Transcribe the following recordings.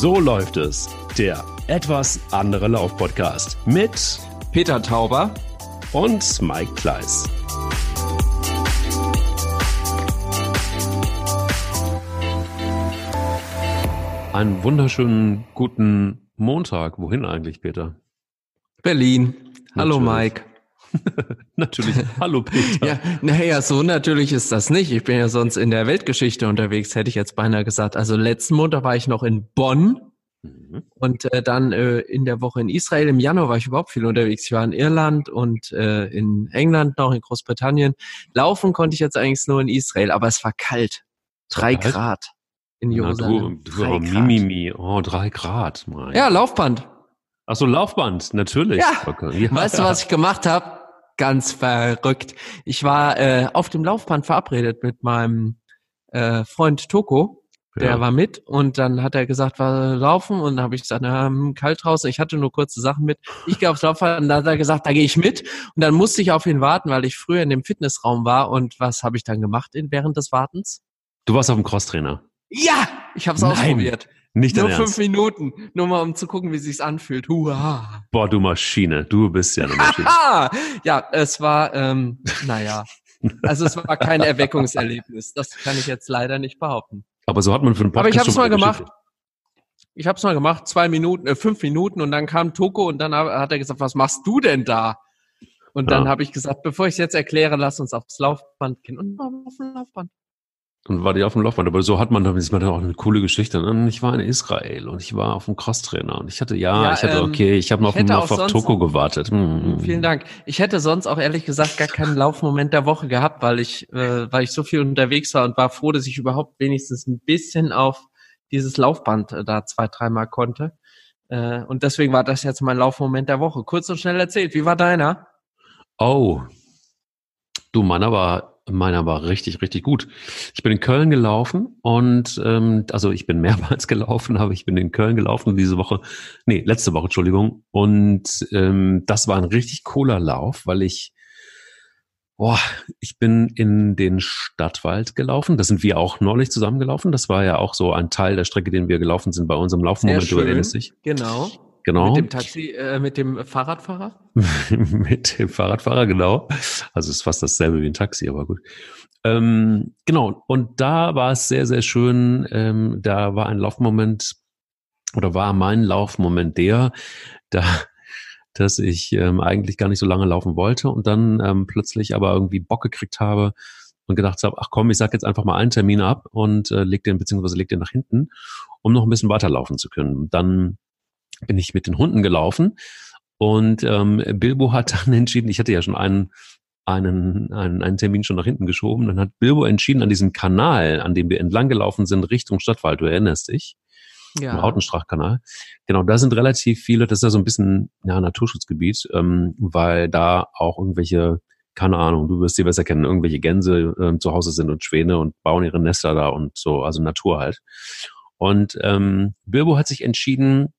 So läuft es. Der etwas andere Lauf-Podcast mit Peter Tauber und Mike Kleiss. Einen wunderschönen guten Montag. Wohin eigentlich, Peter? Berlin. Hallo Natürlich. Mike. Natürlich. Hallo, Peter. Ja, naja, so natürlich ist das nicht. Ich bin ja sonst in der Weltgeschichte unterwegs, hätte ich jetzt beinahe gesagt. Also letzten Montag war ich noch in Bonn Mhm. und äh, dann äh, in der Woche in Israel. Im Januar war ich überhaupt viel unterwegs. Ich war in Irland und äh, in England noch, in Großbritannien. Laufen konnte ich jetzt eigentlich nur in Israel, aber es war kalt. Drei Kalt? Grad in Na, du, Jerusalem. du Drei aber Grad. Mimimi. Oh, drei Grad. Mein. Ja, Laufband. Ach so, Laufband, natürlich. Ja. Ja. Weißt du, was ich gemacht habe? Ganz verrückt. Ich war äh, auf dem Laufband verabredet mit meinem äh, Freund Toko. Der Ja. war mit und dann hat er gesagt, wir laufen und dann habe ich gesagt, na, hm, kalt draußen. Ich hatte nur kurze Sachen mit. Ich gehe aufs Laufband und dann hat er gesagt, da gehe ich mit. Und dann musste ich auf ihn warten, weil ich früher in dem Fitnessraum war. Und was habe ich dann gemacht in, während des Wartens? Du warst auf dem Crosstrainer. Ja, ich habe es ausprobiert. Nicht Nur fünf Ernst. Minuten, nur mal um zu gucken, wie sich's anfühlt. Hurra. Boah, du Maschine. Du bist ja eine Maschine. Ja, es war, ähm, naja, also es war kein Erweckungserlebnis. Das kann ich jetzt leider nicht behaupten. Aber so hat man für einen Podcast Aber ich habe es mal gemacht. Geschichte. Ich habe es mal gemacht, zwei Minuten, äh, fünf Minuten und dann kam Toko und dann hat er gesagt, was machst du denn da? Und dann Ja. habe ich gesagt, bevor ich es jetzt erkläre, lass uns aufs Laufband gehen. Und auf dem Laufband. Und war die auf dem Laufband. Aber so hat man, dann ist man dann auch eine coole Geschichte. Und Ich war in Israel und ich war auf dem Crosstrainer und ich hatte, ja, Ja, ich hatte, ähm, okay, ich habe noch ich auf, auf sonst- Toko gewartet. Hm. Vielen Dank. Ich hätte sonst auch ehrlich gesagt gar keinen Laufmoment der Woche gehabt, weil ich, äh, weil ich so viel unterwegs war und war froh, dass ich überhaupt wenigstens ein bisschen auf dieses Laufband äh, da zwei, dreimal konnte. Äh, und deswegen war das jetzt mein Laufmoment der Woche. Kurz und schnell erzählt. Wie war deiner? Oh. Du, meiner war, meiner war richtig, richtig gut. Ich bin in Köln gelaufen und ähm, also ich bin mehrmals gelaufen, aber ich bin in Köln gelaufen diese Woche, nee, letzte Woche, Entschuldigung. Und ähm, das war ein richtig cooler Lauf, weil ich, boah, ich bin in den Stadtwald gelaufen. Da sind wir auch neulich zusammengelaufen. Das war ja auch so ein Teil der Strecke, den wir gelaufen sind bei unserem Laufmoment. Dich? Genau. Genau. Mit dem Taxi, äh, mit dem Fahrradfahrer? mit dem Fahrradfahrer, genau. Also es ist fast dasselbe wie ein Taxi, aber gut. Ähm, genau, und da war es sehr, sehr schön. Ähm, da war ein Laufmoment oder war mein Laufmoment der, da, dass ich ähm, eigentlich gar nicht so lange laufen wollte und dann ähm, plötzlich aber irgendwie Bock gekriegt habe und gedacht habe, ach komm, ich sag jetzt einfach mal einen Termin ab und äh, leg den, beziehungsweise leg den nach hinten, um noch ein bisschen weiterlaufen zu können. Dann bin ich mit den Hunden gelaufen und ähm, Bilbo hat dann entschieden, ich hatte ja schon einen, einen, einen, einen Termin schon nach hinten geschoben, dann hat Bilbo entschieden, an diesem Kanal, an dem wir entlang gelaufen sind, Richtung Stadtwald, du erinnerst dich, im Ja. Rautenstrachkanal. Genau, da sind relativ viele, das ist ja so ein bisschen ja, Naturschutzgebiet, ähm, weil da auch irgendwelche, keine Ahnung, du wirst sie besser kennen, irgendwelche Gänse ähm, zu Hause sind und Schwäne und bauen ihre Nester da und so, also Natur halt. Und ähm, Bilbo hat sich entschieden,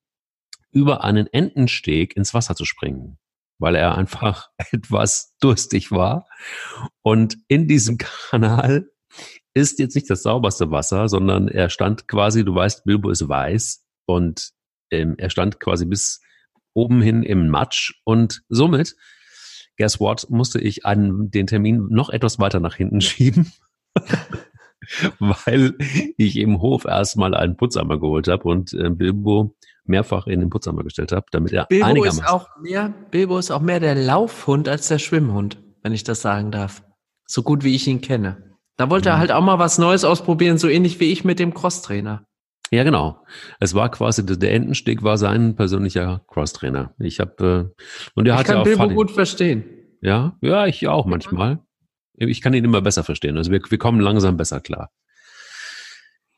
über einen Entensteg ins Wasser zu springen, weil er einfach etwas durstig war. Und in diesem Kanal ist jetzt nicht das sauberste Wasser, sondern er stand quasi, du weißt, Bilbo ist weiß und ähm, er stand quasi bis oben hin im Matsch und somit, guess what, musste ich einen, den Termin noch etwas weiter nach hinten schieben, weil ich im Hof erstmal einen Putzeimer geholt habe und äh, Bilbo mehrfach in den Putzeimer gestellt habe, damit er Bilbo ist einigermaßen auch mehr, Bilbo ist auch mehr der Laufhund als der Schwimmhund, wenn ich das sagen darf. So gut wie ich ihn kenne. Da wollte er Mhm. halt auch mal was Neues ausprobieren, so ähnlich wie ich mit dem Crosstrainer. Ja, genau. Es war quasi, der Entensteg war sein persönlicher Crosstrainer. Ich habe, äh, und er Ich hatte kann auch Bilbo Funny. gut verstehen. Ja, ja, ich auch manchmal. Ich kann ihn immer besser verstehen. Also wir, wir kommen langsam besser klar.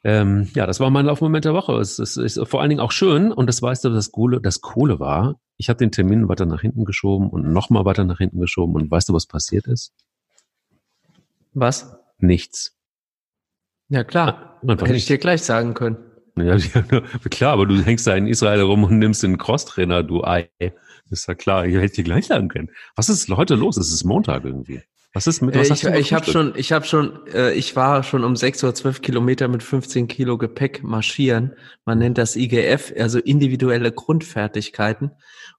Ähm, ja, das war mein Laufmoment der Woche. Es, es ist vor allen Dingen auch schön und das weißt du, das Coole, das Coole war, ich habe den Termin weiter nach hinten geschoben und nochmal weiter nach hinten geschoben und weißt du, was passiert ist? Was? Nichts. Ja klar. Einfach Hätte ich dir gleich sagen können. Ja, ja, klar, aber du hängst da in Israel rum und nimmst den Crosstrainer, du Ei. Ist ja klar, ich hätte dir gleich sagen können. Was ist heute los? Es ist Montag irgendwie. Was ist mit Äh, was ich hast du ich habe schon, ich habe schon, äh, ich war schon um 6 Uhr 12 Kilometer mit 15 Kilo Gepäck marschieren. Man nennt das IGF, also individuelle Grundfertigkeiten.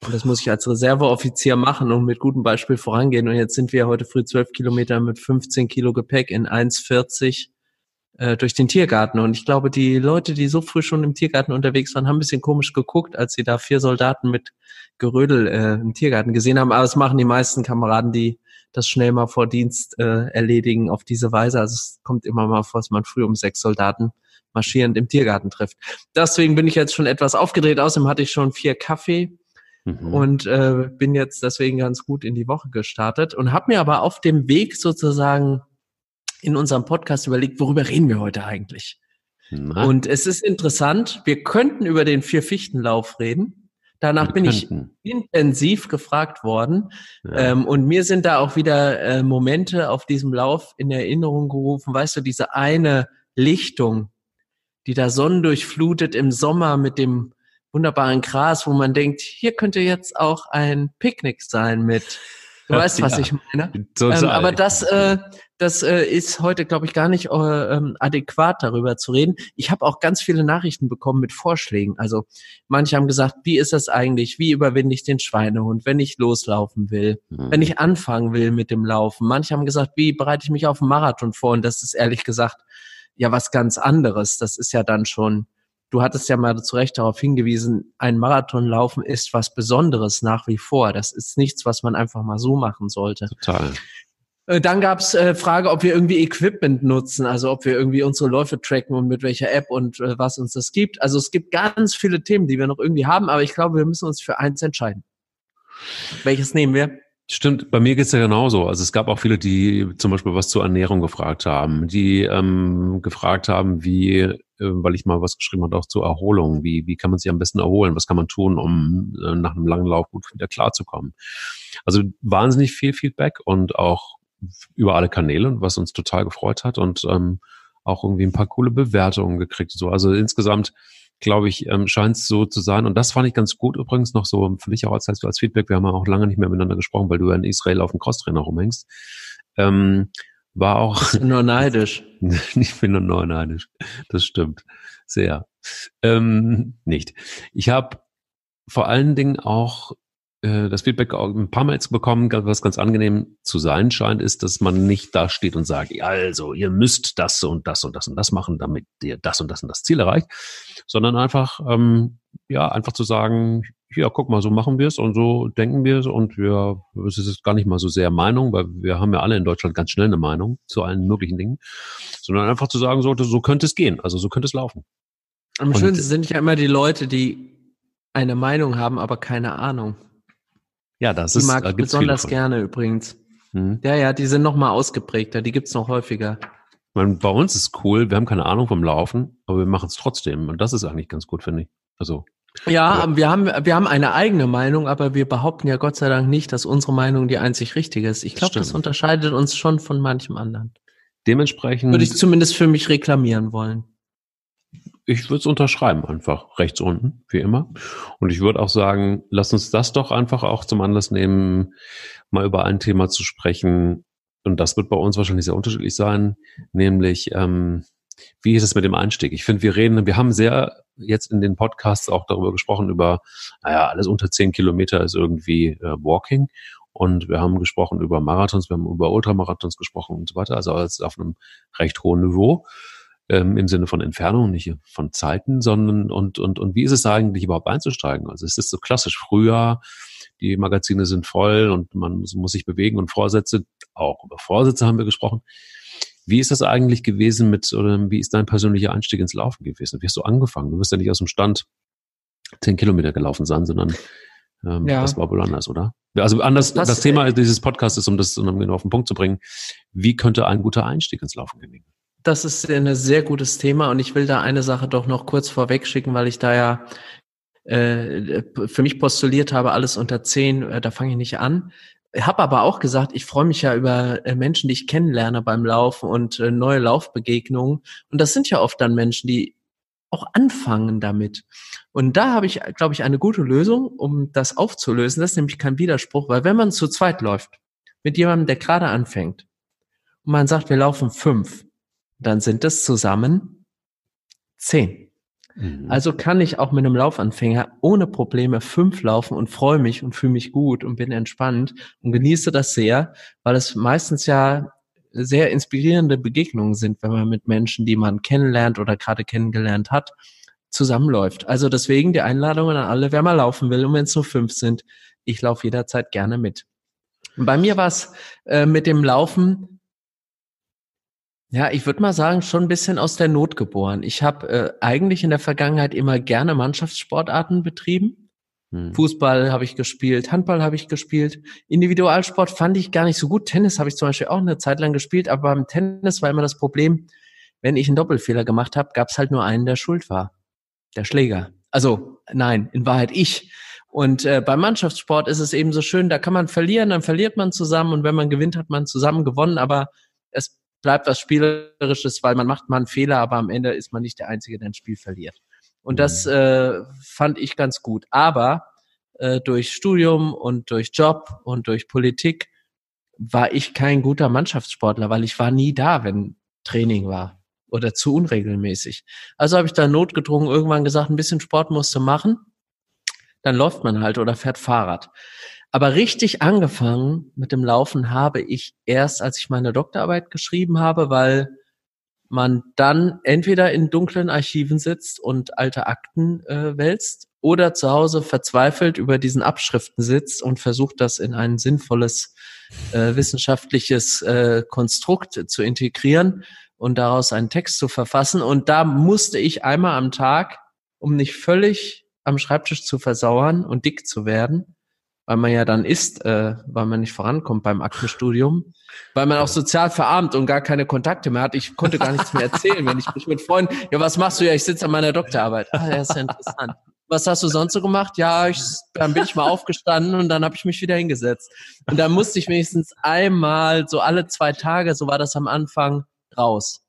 Und das muss ich als Reserveoffizier machen und mit gutem Beispiel vorangehen. Und jetzt sind wir heute früh 12 Kilometer mit 15 Kilo Gepäck in 1,40 äh, durch den Tiergarten. Und ich glaube, die Leute, die so früh schon im Tiergarten unterwegs waren, haben ein bisschen komisch geguckt, als sie da vier Soldaten mit Gerödel äh, im Tiergarten gesehen haben. Aber das machen die meisten Kameraden, die das schnell mal vor Dienst äh, erledigen auf diese Weise. Also es kommt immer mal vor, dass man früh um sechs Soldaten marschierend im Tiergarten trifft. Deswegen bin ich jetzt schon etwas aufgedreht. Außerdem hatte ich schon vier Kaffee Mhm. und äh, bin jetzt deswegen ganz gut in die Woche gestartet und habe mir aber auf dem Weg sozusagen in unserem Podcast überlegt, worüber reden wir heute eigentlich? Na, Und es ist interessant, wir könnten über den Vier-Fichtenlauf reden. Danach bin ich intensiv gefragt worden. Ja. Ähm, und mir sind da auch wieder äh, Momente auf diesem Lauf in Erinnerung gerufen. Weißt du, diese eine Lichtung, die da sonnendurchflutet im Sommer mit dem wunderbaren Gras, wo man denkt, hier könnte jetzt auch ein Picknick sein mit, du weißt, was Ja. ich meine. Ähm, aber das, äh, das äh, ist heute, glaube ich, gar nicht äh, ähm, adäquat darüber zu reden. Ich habe auch ganz viele Nachrichten bekommen mit Vorschlägen. Also manche haben gesagt, wie ist das eigentlich? Wie überwinde ich den Schweinehund, wenn ich loslaufen will? Mhm. Wenn ich anfangen will mit dem Laufen? Manche haben gesagt, wie bereite ich mich auf einen Marathon vor? Und das ist ehrlich gesagt ja was ganz anderes. Das ist ja dann schon, du hattest ja mal zu Recht darauf hingewiesen, ein Marathonlaufen ist was Besonderes nach wie vor. Das ist nichts, was man einfach mal so machen sollte. Total. Äh, Dann gab's äh, Frage, ob wir irgendwie Equipment nutzen, also ob wir irgendwie unsere Läufe tracken und mit welcher App und äh, was uns das gibt. Also es gibt ganz viele Themen, die wir noch irgendwie haben, aber ich glaube, wir müssen uns für eins entscheiden. Welches nehmen wir? Stimmt, bei mir geht's ja genauso. Also es gab auch viele, die zum Beispiel was zur Ernährung gefragt haben, die ähm, gefragt haben, wie, weil ich mal was geschrieben habe, auch zur Erholung, wie, wie kann man sich am besten erholen, was kann man tun, um äh, nach einem langen Lauf gut wieder klarzukommen. Also wahnsinnig viel Feedback und auch über alle Kanäle, was uns total gefreut hat und ähm, auch irgendwie ein paar coole Bewertungen gekriegt. So, also insgesamt glaube ich, ähm, scheint es so zu sein. Und das fand ich ganz gut übrigens noch so für dich auch als, als Feedback. Wir haben ja auch lange nicht mehr miteinander gesprochen, weil du ja in Israel auf dem Crosstrainer rumhängst. Ähm, war auch Nur neidisch. ich bin nur neuneidisch. Das stimmt. Sehr. Ähm, nicht. Ich habe vor allen Dingen auch äh, das Feedback auch ein paar Mal jetzt bekommen, was ganz angenehm zu sein scheint, ist, dass man nicht da steht und sagt, ja, also ihr müsst das und das und das und das machen, damit ihr das und das und das Ziel erreicht, sondern einfach, ähm, ja, einfach zu sagen, ja, guck mal, so machen wir es und so denken wir es und wir, es ist gar nicht mal so sehr Meinung, weil wir haben ja alle in Deutschland ganz schnell eine Meinung zu allen möglichen Dingen, sondern einfach zu sagen, so, so könnte es gehen, also so könnte es laufen. Am Und- schönsten sind ja immer die Leute, die eine Meinung haben, aber keine Ahnung. Ja, das Die ist, mag da ich besonders gerne übrigens. Hm. Ja, ja, die sind noch mal ausgeprägter, die gibt's noch häufiger. Meine, bei uns ist cool, wir haben keine Ahnung vom Laufen, aber wir machen es trotzdem. Und das ist eigentlich ganz gut, finde ich. Also, Ja, Ja. aber wir haben, wir haben eine eigene Meinung, aber wir behaupten ja Gott sei Dank nicht, dass unsere Meinung die einzig richtige ist. Ich glaube, das unterscheidet uns schon von manchem anderen. dementsprechend, Würde ich zumindest für mich reklamieren wollen. ich würde es unterschreiben, einfach rechts unten, wie immer. Und ich würde auch sagen, lass uns das doch einfach auch zum Anlass nehmen, mal über ein Thema zu sprechen. Und das wird bei uns wahrscheinlich sehr unterschiedlich sein, nämlich, ähm, wie ist es mit dem Einstieg? Ich finde, wir reden, wir haben sehr jetzt in den Podcasts auch darüber gesprochen, über, naja, alles unter zehn Kilometer ist irgendwie äh, Walking. Und wir haben gesprochen über Marathons, wir haben über Ultramarathons gesprochen und so weiter, also alles auf einem recht hohen Niveau ähm, im Sinne von Entfernung, nicht von Zeiten, sondern und, und, und wie ist es eigentlich überhaupt einzusteigen? Also es ist so klassisch früher, die Magazine sind voll und man muss, muss sich bewegen und Vorsätze, auch über Vorsätze haben wir gesprochen. Wie ist das eigentlich gewesen mit, oder wie ist dein persönlicher Einstieg ins Laufen gewesen? Wie hast du angefangen? Du bist ja nicht aus dem Stand zehn Kilometer gelaufen sein, sondern ähm, Ja. das war wohl anders, oder? Also anders, Das- das, Thema dieses Podcasts ist, um das um genau auf den Punkt zu bringen, wie könnte ein guter Einstieg ins Laufen gelingen? Das ist ein sehr gutes Thema und ich will da eine Sache doch noch kurz vorweg schicken, weil ich da ja äh, für mich postuliert habe, alles unter zehn, äh, da fange ich nicht an. Habe aber auch gesagt, ich freue mich ja über äh, Menschen, die ich kennenlerne beim Laufen und äh, neue Laufbegegnungen. Und das sind ja oft dann Menschen, die auch anfangen damit. Und da habe ich, glaube ich, eine gute Lösung, um das aufzulösen. Das ist nämlich kein Widerspruch, weil wenn man zu zweit läuft, mit jemandem, der gerade anfängt, und man sagt, wir laufen fünf, dann sind es zusammen zehn. Mhm. Also kann ich auch mit einem Laufanfänger ohne Probleme fünf laufen und freue mich und fühle mich gut und bin entspannt und genieße das sehr, weil es meistens ja sehr inspirierende Begegnungen sind, wenn man mit Menschen, die man kennenlernt oder gerade kennengelernt hat, zusammenläuft. Also deswegen die Einladungen an alle, wer mal laufen will und wenn es nur fünf sind, ich laufe jederzeit gerne mit. Bei mir war es äh, mit dem Laufen, ja, ich würde mal sagen, schon ein bisschen aus der Not geboren. Ich habe äh, eigentlich in der Vergangenheit immer gerne Mannschaftssportarten betrieben. Hm. Fußball habe ich gespielt, Handball habe ich gespielt. Individualsport fand ich gar nicht so gut. Tennis habe ich zum Beispiel auch eine Zeit lang gespielt, aber beim Tennis war immer das Problem, wenn ich einen Doppelfehler gemacht habe, gab es halt nur einen, der schuld war. Der Schläger. Also nein, in Wahrheit ich. Und äh, beim Mannschaftssport ist es eben so schön, da kann man verlieren, dann verliert man zusammen und wenn man gewinnt, hat man zusammen gewonnen, aber es bleibt was Spielerisches, weil man macht mal einen Fehler, aber am Ende ist man nicht der Einzige, der ein Spiel verliert. Und das mhm. äh, fand ich ganz gut. Aber äh, durch Studium und durch Job und durch Politik war ich kein guter Mannschaftssportler, weil ich war nie da, wenn Training war oder zu unregelmäßig. Also habe ich da notgedrungen irgendwann gesagt, ein bisschen Sport musst du machen dann läuft man halt oder fährt Fahrrad. Aber richtig angefangen mit dem Laufen habe ich erst, als ich meine Doktorarbeit geschrieben habe, weil man dann entweder in dunklen Archiven sitzt und alte Akten äh, wälzt oder zu Hause verzweifelt über diesen Abschriften sitzt und versucht, das in ein sinnvolles äh, wissenschaftliches äh, Konstrukt zu integrieren und daraus einen Text zu verfassen. Und da musste ich einmal am Tag, um nicht völlig am Schreibtisch zu versauern und dick zu werden, weil man ja dann isst, äh, weil man nicht vorankommt beim Aktenstudium, weil man auch sozial verarmt und gar keine Kontakte mehr hat. Ich konnte gar nichts mehr erzählen, wenn ich mich mit Freunden, ja, was machst du ja? Ich sitze an meiner Doktorarbeit. Ah, ja, ist ja interessant. Was hast du sonst so gemacht? Ja, ich, dann bin ich mal aufgestanden und dann habe ich mich wieder hingesetzt. Und dann musste ich wenigstens einmal, so alle zwei Tage, so war das am Anfang, raus.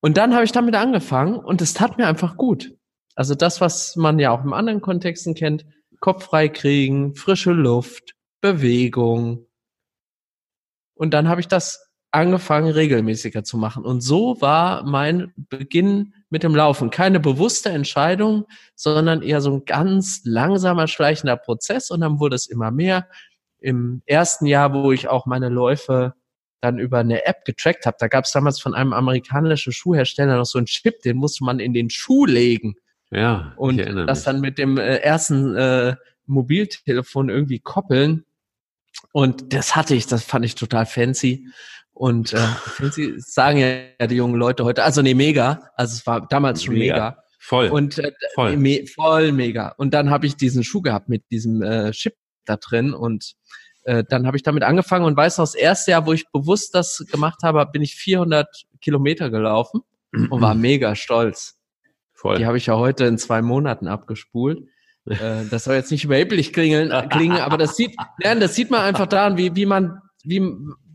Und dann habe ich damit angefangen und es tat mir einfach gut. Also das, was man ja auch in anderen Kontexten kennt, Kopf frei kriegen, frische Luft, Bewegung. Und dann habe ich das angefangen, regelmäßiger zu machen. Und so war mein Beginn mit dem Laufen. Keine bewusste Entscheidung, sondern eher so ein ganz langsamer, schleichender Prozess. Und dann wurde es immer mehr. Im ersten Jahr, wo ich auch meine Läufe dann über eine App getrackt habe, da gab es damals von einem amerikanischen Schuhhersteller noch so einen Chip, den musste man in den Schuh legen. Ja. Und das dann mit dem äh, ersten äh, Mobiltelefon irgendwie koppeln. Und das hatte ich, das fand ich total fancy. Und äh, fancy sagen ja die jungen Leute heute, also nee, mega. Also es war damals schon mega. mega. Voll. Und äh, voll. Me voll mega. Und dann habe ich diesen Schuh gehabt mit diesem äh, Chip da drin und äh, dann habe ich damit angefangen und weiß noch, das erste Jahr, wo ich bewusst das gemacht habe, bin ich 400 Kilometer gelaufen und war mega stolz. Voll. Die habe ich ja heute in zwei Monaten abgespult. Äh, das soll jetzt nicht überheblich klingeln, äh, klingen, aber das sieht, ja, das sieht man einfach daran, wie, wie man, wie,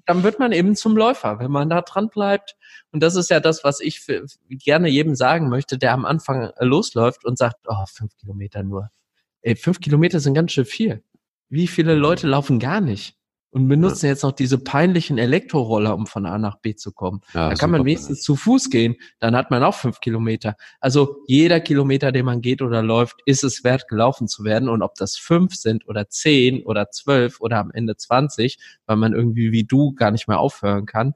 dann wird man eben zum Läufer, wenn man da dran bleibt. Und das ist ja das, was ich für, gerne jedem sagen möchte, der am Anfang losläuft und sagt, oh, fünf Kilometer nur. Ey, fünf Kilometer sind ganz schön viel. Wie viele Leute laufen gar nicht? Und benutzen ja. jetzt noch diese peinlichen Elektroroller, um von A nach B zu kommen. Ja, da kann man wenigstens zu Fuß gehen, dann hat man auch fünf Kilometer. Also jeder Kilometer, den man geht oder läuft, ist es wert, gelaufen zu werden. Und ob das fünf sind oder zehn oder zwölf oder am Ende zwanzig, weil man irgendwie wie du gar nicht mehr aufhören kann,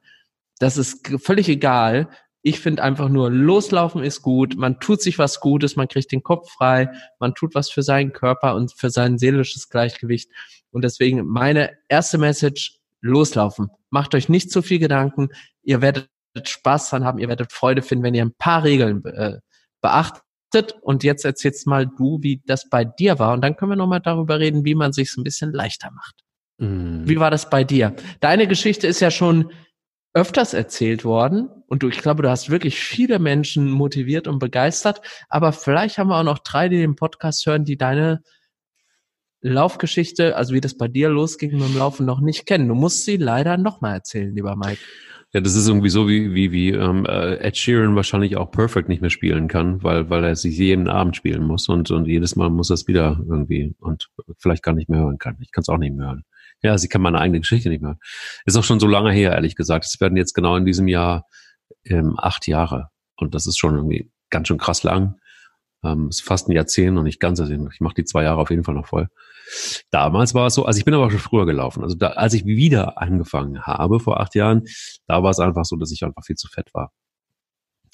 das ist völlig egal. Ich finde einfach nur, loslaufen ist gut, man tut sich was Gutes, man kriegt den Kopf frei, man tut was für seinen Körper und für sein seelisches Gleichgewicht. Und deswegen meine erste Message, loslaufen. Macht euch nicht zu viel Gedanken. Ihr werdet Spaß dran haben, ihr werdet Freude finden, wenn ihr ein paar Regeln äh, beachtet. Und jetzt erzählst mal du, wie das bei dir war. Und dann können wir nochmal darüber reden, wie man sich ein bisschen leichter macht. Mm. Wie war das bei dir? Deine Geschichte ist ja schon öfters erzählt worden und du, ich glaube, du hast wirklich viele Menschen motiviert und begeistert, aber vielleicht haben wir auch noch drei, die den Podcast hören, die deine Laufgeschichte, also wie das bei dir losging mit dem Laufen, noch nicht kennen. Du musst sie leider nochmal erzählen, lieber Mike. Ja, das ist irgendwie so, wie, wie, wie ähm, äh, Ed Sheeran wahrscheinlich auch Perfect nicht mehr spielen kann, weil, weil er sich jeden Abend spielen muss und, und jedes Mal muss er es wieder irgendwie und vielleicht gar nicht mehr hören kann. Ich kann es auch nicht mehr hören. Ja, sie kann meine eigene Geschichte nicht mehr. Ist auch schon so lange her, ehrlich gesagt. Es werden jetzt genau in diesem Jahr ähm, acht Jahre. Und das ist schon irgendwie ganz schön krass lang. Ähm, ist fast ein Jahrzehnt und nicht ganz. Also ich mache die zwei Jahre auf jeden Fall noch voll. Damals war es so, also ich bin aber schon früher gelaufen. Also da, als ich wieder angefangen habe vor acht Jahren, da war es einfach so, dass ich einfach viel zu fett war.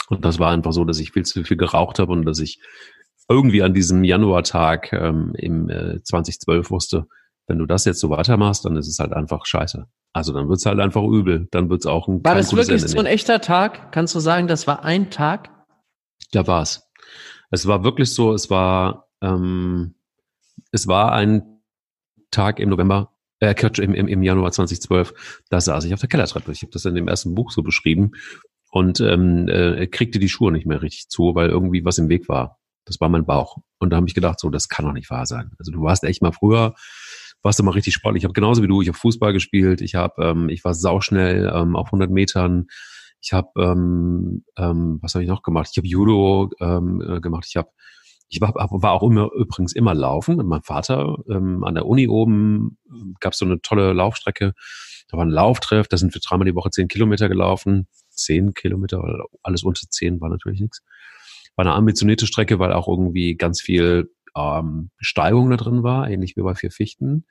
Und das war einfach so, dass ich viel zu viel geraucht habe und dass ich irgendwie an diesem Januartag ähm, im äh, 2012 wusste, wenn du das jetzt so weitermachst, dann ist es halt einfach scheiße. Also dann wird's halt einfach übel. Dann wird's auch ein War das wirklich so ein echter Tag? Kannst du sagen, das war ein Tag? Ja, war's. Es war wirklich so, es war, ähm, es war ein Tag im November, äh, im, im, im Januar 2012, da saß ich auf der Kellertreppe. Ich habe das in dem ersten Buch so beschrieben und ähm, äh, kriegte die Schuhe nicht mehr richtig zu, weil irgendwie was im Weg war. Das war mein Bauch. Und da habe ich gedacht, so, das kann doch nicht wahr sein. Also du warst echt mal früher, warst du mal richtig sportlich. Ich habe genauso wie du, ich habe Fußball gespielt, ich habe, ähm, ich war sauschnell ähm, auf 100 Metern. Ich habe, ähm, ähm, was habe ich noch gemacht? Ich habe Judo ähm, äh, gemacht. Ich habe, ich war, war auch immer übrigens immer laufen mit meinem Vater ähm, an der Uni oben. Gab es so eine tolle Laufstrecke. Da war ein Lauftreff. Da sind wir dreimal die Woche zehn Kilometer gelaufen. Zehn Kilometer, alles unter zehn war natürlich nichts war eine ambitionierte Strecke, weil auch irgendwie ganz viel ähm, Steigung da drin war, ähnlich wie bei vier Fichten.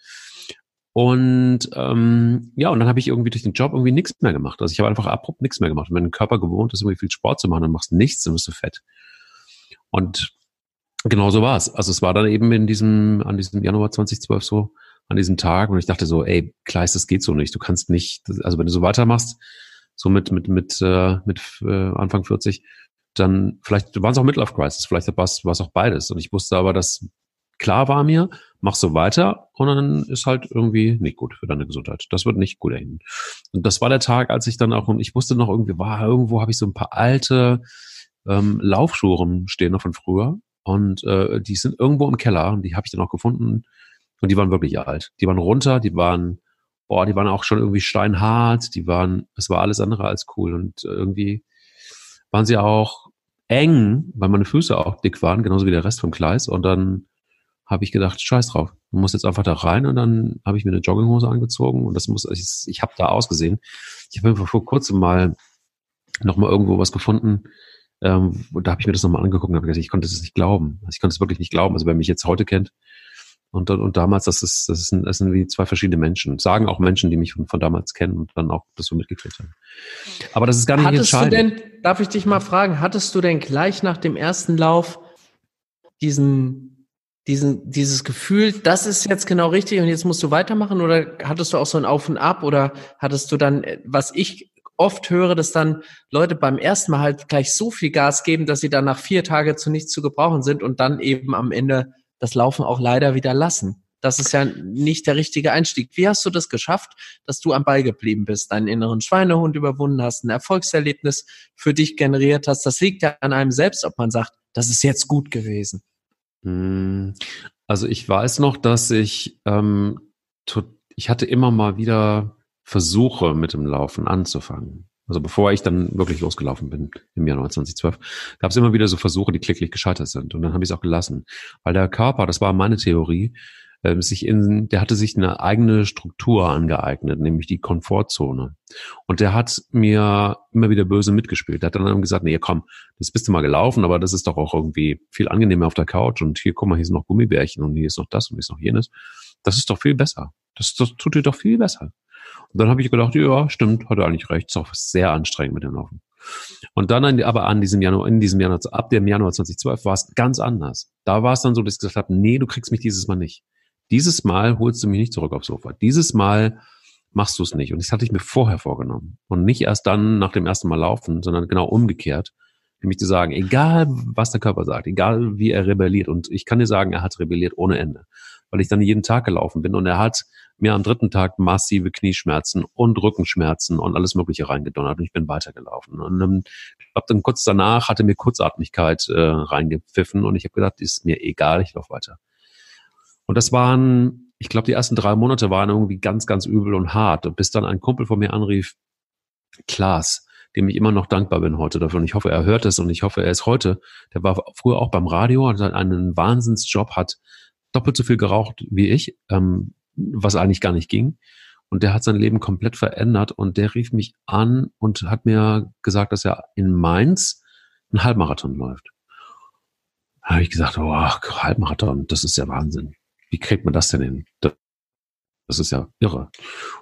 Und ähm, ja, und dann habe ich irgendwie durch den Job irgendwie nichts mehr gemacht. Also ich habe einfach abrupt nichts mehr gemacht. Wenn ein Körper gewohnt ist, irgendwie viel Sport zu machen, dann machst du nichts, dann bist du fett. Und genau so war es. Also es war dann eben in diesem, an diesem Januar 2012 so, an diesem Tag, und ich dachte so, ey, Kleist, das geht so nicht. Du kannst nicht, also wenn du so weitermachst, so mit, mit, mit, äh, mit äh, Anfang 40, dann vielleicht waren es auch Midlife Crisis, vielleicht war es auch beides. Und ich wusste aber, dass klar war mir, mach so weiter und dann ist halt irgendwie nicht gut für deine Gesundheit. Das wird nicht gut enden. Und das war der Tag, als ich dann auch, und ich wusste noch irgendwie, war irgendwo habe ich so ein paar alte ähm, Laufschuhe stehen noch von früher und äh, die sind irgendwo im Keller und die habe ich dann auch gefunden und die waren wirklich alt. Die waren runter, die waren, boah, die waren auch schon irgendwie steinhart, die waren, es war alles andere als cool und irgendwie waren sie auch eng, weil meine Füße auch dick waren, genauso wie der Rest vom Gleis. Und dann habe ich gedacht, scheiß drauf, man muss jetzt einfach da rein. Und dann habe ich mir eine Jogginghose angezogen und das muss, ich, ich habe da ausgesehen. Ich habe vor kurzem mal noch mal irgendwo was gefunden. Ähm, und da habe ich mir das nochmal angeguckt und habe gesagt, ich konnte es nicht glauben. Also ich konnte es wirklich nicht glauben. Also wer mich jetzt heute kennt, und, und damals, das ist, das ist, das sind wie zwei verschiedene Menschen. Sagen auch Menschen, die mich von, von damals kennen und dann auch das so mitgekriegt haben. Aber das ist gar nicht hattest entscheidend. Du denn, darf ich dich mal fragen, hattest du denn gleich nach dem ersten Lauf diesen, diesen, dieses Gefühl, das ist jetzt genau richtig und jetzt musst du weitermachen oder hattest du auch so ein Auf und Ab oder hattest du dann, was ich oft höre, dass dann Leute beim ersten Mal halt gleich so viel Gas geben, dass sie dann nach vier Tagen zu nichts zu gebrauchen sind und dann eben am Ende das Laufen auch leider wieder lassen. Das ist ja nicht der richtige Einstieg. Wie hast du das geschafft, dass du am Ball geblieben bist, deinen inneren Schweinehund überwunden hast, ein Erfolgserlebnis für dich generiert hast? Das liegt ja an einem selbst, ob man sagt, das ist jetzt gut gewesen. Hm, also ich weiß noch, dass ich, ähm, ich hatte immer mal wieder Versuche mit dem Laufen anzufangen. Also bevor ich dann wirklich losgelaufen bin im Jahr 2012, gab es immer wieder so Versuche, die klicklich gescheitert sind. Und dann habe ich es auch gelassen. Weil der Körper, das war meine Theorie, äh, sich in, der hatte sich eine eigene Struktur angeeignet, nämlich die Komfortzone. Und der hat mir immer wieder böse mitgespielt. Der hat dann gesagt, nee, komm, das bist du mal gelaufen, aber das ist doch auch irgendwie viel angenehmer auf der Couch. Und hier, guck mal, hier sind noch Gummibärchen und hier ist noch das und hier ist noch jenes. Das ist doch viel besser. Das, das tut dir doch viel besser. Und dann habe ich gedacht, ja, stimmt, hat er eigentlich recht. Ist auch sehr anstrengend mit dem Laufen. Und dann an, aber an diesem Januar, in diesem Januar, ab dem Januar 2012 war es ganz anders. Da war es dann so, dass ich gesagt habe, nee, du kriegst mich dieses Mal nicht. Dieses Mal holst du mich nicht zurück aufs Sofa. Dieses Mal machst du es nicht. Und das hatte ich mir vorher vorgenommen. Und nicht erst dann nach dem ersten Mal laufen, sondern genau umgekehrt. Nämlich zu sagen, egal was der Körper sagt, egal wie er rebelliert. Und ich kann dir sagen, er hat rebelliert ohne Ende. Weil ich dann jeden Tag gelaufen bin und er hat mir am dritten Tag massive Knieschmerzen und Rückenschmerzen und alles Mögliche reingedonnert und ich bin weitergelaufen. Und ähm, glaube, dann kurz danach hatte mir Kurzatmigkeit äh, reingepfiffen und ich habe gedacht, ist mir egal, ich laufe weiter. Und das waren, ich glaube, die ersten drei Monate waren irgendwie ganz, ganz übel und hart. Und bis dann ein Kumpel von mir anrief, Klaas, dem ich immer noch dankbar bin heute dafür. Und ich hoffe, er hört es und ich hoffe, er ist heute. Der war früher auch beim Radio, hat einen Wahnsinnsjob, hat doppelt so viel geraucht wie ich, ähm, was eigentlich gar nicht ging. Und der hat sein Leben komplett verändert und der rief mich an und hat mir gesagt, dass er in Mainz einen Halbmarathon läuft. Da habe ich gesagt, oh, Halbmarathon, das ist ja Wahnsinn. Wie kriegt man das denn hin? Das ist ja irre.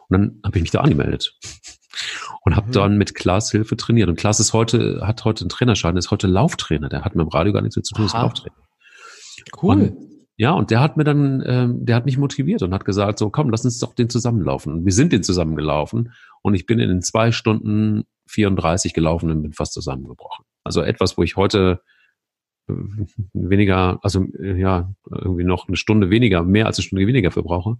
Und dann habe ich mich da angemeldet und habe mhm. dann mit Klaas Hilfe trainiert. Und Klaas ist heute, hat heute einen Trainerschein, ist heute Lauftrainer. Der hat mit dem Radio gar nichts mehr zu tun, ist Lauftrainer. Cool. Und, ja, und der hat mir dann, ähm, der hat mich motiviert und hat gesagt, so komm, lass uns doch den zusammenlaufen. Und wir sind den zusammengelaufen und ich bin in den zwei Stunden 34 gelaufen und bin fast zusammengebrochen. Also etwas, wo ich heute äh, weniger, also äh, ja, irgendwie noch eine Stunde weniger, mehr als eine Stunde weniger verbrauche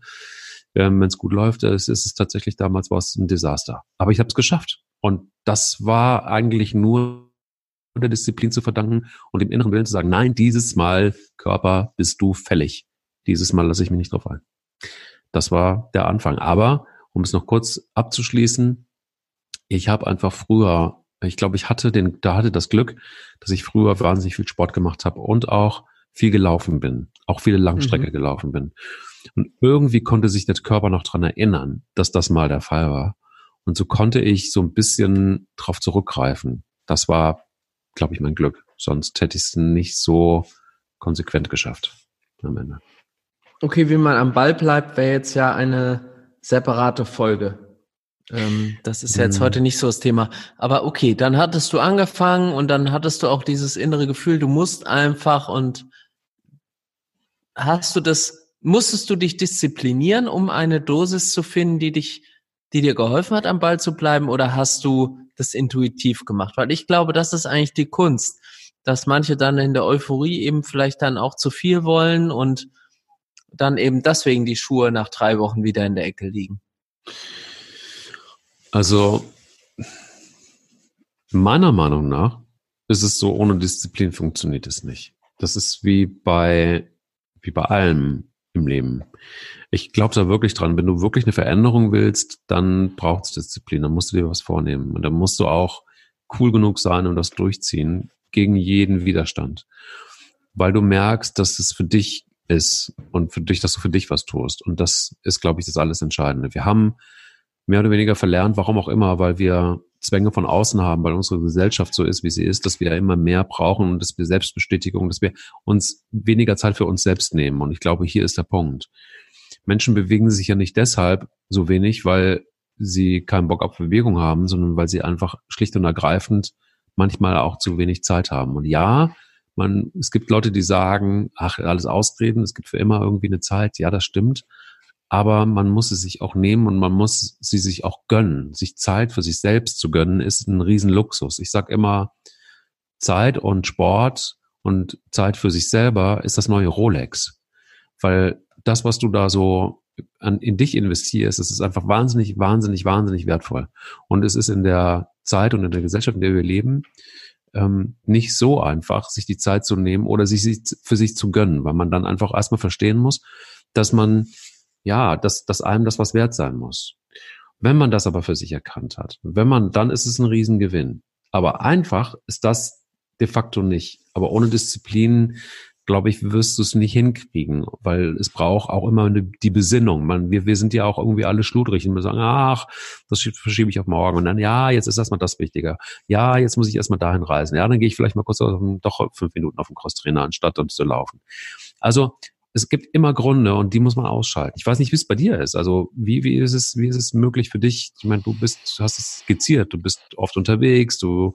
ähm, wenn es gut läuft, ist, ist es tatsächlich damals war es ein Desaster. Aber ich habe es geschafft. Und das war eigentlich nur der Disziplin zu verdanken und dem inneren Willen zu sagen, nein, dieses Mal, Körper, bist du fällig. Dieses Mal lasse ich mich nicht drauf ein. Das war der Anfang. Aber, um es noch kurz abzuschließen, ich habe einfach früher, ich glaube, ich hatte den, da hatte das Glück, dass ich früher wahnsinnig viel Sport gemacht habe und auch viel gelaufen bin, auch viele Langstrecke mhm. gelaufen bin. Und irgendwie konnte sich der Körper noch dran erinnern, dass das mal der Fall war. Und so konnte ich so ein bisschen drauf zurückgreifen. Das war, glaube ich, mein Glück. Sonst hätte ich es nicht so konsequent geschafft am Ende. Okay, wie man am Ball bleibt, wäre jetzt ja eine separate Folge. Ähm, das ist ja jetzt hm. heute nicht so das Thema. Aber okay, dann hattest du angefangen und dann hattest du auch dieses innere Gefühl, du musst einfach und hast du das Musstest du dich disziplinieren, um eine Dosis zu finden, die dich, die dir geholfen hat, am Ball zu bleiben, oder hast du das intuitiv gemacht? Weil ich glaube, das ist eigentlich die Kunst, dass manche dann in der Euphorie eben vielleicht dann auch zu viel wollen und dann eben deswegen die Schuhe nach drei Wochen wieder in der Ecke liegen. Also meiner Meinung nach ist es so, ohne Disziplin funktioniert es nicht. Das ist wie bei, wie bei allem im Leben. Ich glaube da wirklich dran. Wenn du wirklich eine Veränderung willst, dann braucht es Disziplin. Dann musst du dir was vornehmen. Und dann musst du auch cool genug sein und das durchziehen gegen jeden Widerstand. Weil du merkst, dass es für dich ist und für dich, dass du für dich was tust. Und das ist, glaube ich, das alles Entscheidende. Wir haben mehr oder weniger verlernt, warum auch immer, weil wir Zwänge von außen haben, weil unsere Gesellschaft so ist, wie sie ist, dass wir immer mehr brauchen und dass wir Selbstbestätigung, dass wir uns weniger Zeit für uns selbst nehmen. Und ich glaube, hier ist der Punkt. Menschen bewegen sich ja nicht deshalb so wenig, weil sie keinen Bock auf Bewegung haben, sondern weil sie einfach schlicht und ergreifend manchmal auch zu wenig Zeit haben. Und ja, man, es gibt Leute, die sagen, ach, alles ausreden, es gibt für immer irgendwie eine Zeit. Ja, das stimmt aber man muss es sich auch nehmen und man muss sie sich auch gönnen. Sich Zeit für sich selbst zu gönnen, ist ein Riesenluxus. Ich sag immer, Zeit und Sport und Zeit für sich selber ist das neue Rolex. Weil das, was du da so an, in dich investierst, das ist einfach wahnsinnig, wahnsinnig, wahnsinnig wertvoll. Und es ist in der Zeit und in der Gesellschaft, in der wir leben, ähm, nicht so einfach, sich die Zeit zu nehmen oder sich für sich zu gönnen, weil man dann einfach erstmal verstehen muss, dass man ja, dass, dass einem das was wert sein muss. Wenn man das aber für sich erkannt hat, wenn man, dann ist es ein Riesengewinn. Aber einfach ist das de facto nicht. Aber ohne Disziplin, glaube ich, wirst du es nicht hinkriegen, weil es braucht auch immer eine, die Besinnung. Man, wir, wir sind ja auch irgendwie alle schludrig und wir sagen, ach, das verschiebe ich auf morgen. Und dann, ja, jetzt ist erstmal das wichtiger. Ja, jetzt muss ich erstmal dahin reisen. Ja, dann gehe ich vielleicht mal kurz auf, doch fünf Minuten auf den Crosstrainer, anstatt uns zu laufen. Also es gibt immer Gründe und die muss man ausschalten. Ich weiß nicht, wie es bei dir ist. Also wie, wie ist es, wie ist es möglich für dich? Ich meine, du bist, du hast es skizziert, du bist oft unterwegs, du,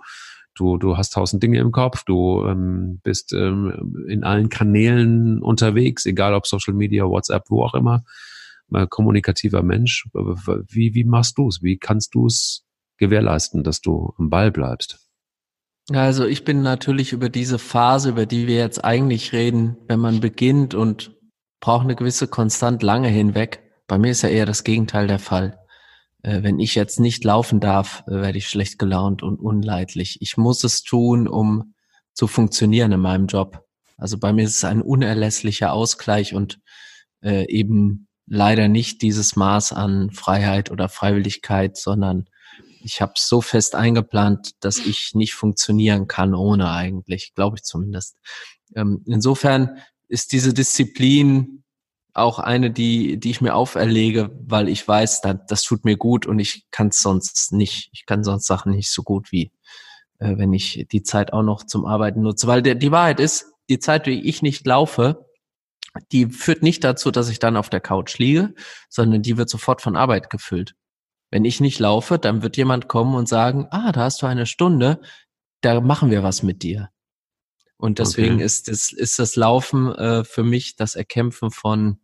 du, du hast tausend Dinge im Kopf, du ähm, bist ähm, in allen Kanälen unterwegs, egal ob Social Media, WhatsApp, wo auch immer. Mal kommunikativer Mensch. Wie, wie machst du es? Wie kannst du es gewährleisten, dass du am Ball bleibst? Also ich bin natürlich über diese Phase, über die wir jetzt eigentlich reden, wenn man beginnt und braucht eine gewisse Konstant lange hinweg. Bei mir ist ja eher das Gegenteil der Fall. Äh, wenn ich jetzt nicht laufen darf, äh, werde ich schlecht gelaunt und unleidlich. Ich muss es tun, um zu funktionieren in meinem Job. Also bei mir ist es ein unerlässlicher Ausgleich und äh, eben leider nicht dieses Maß an Freiheit oder Freiwilligkeit, sondern ich habe so fest eingeplant, dass ich nicht funktionieren kann ohne eigentlich, glaube ich zumindest. Ähm, insofern ist diese Disziplin auch eine, die, die ich mir auferlege, weil ich weiß, das, das tut mir gut und ich kann es sonst nicht. Ich kann sonst Sachen nicht so gut wie, äh, wenn ich die Zeit auch noch zum Arbeiten nutze. Weil der, die Wahrheit ist, die Zeit, die ich nicht laufe, die führt nicht dazu, dass ich dann auf der Couch liege, sondern die wird sofort von Arbeit gefüllt. Wenn ich nicht laufe, dann wird jemand kommen und sagen, ah, da hast du eine Stunde, da machen wir was mit dir. Und deswegen okay. ist, das, ist das Laufen äh, für mich das Erkämpfen von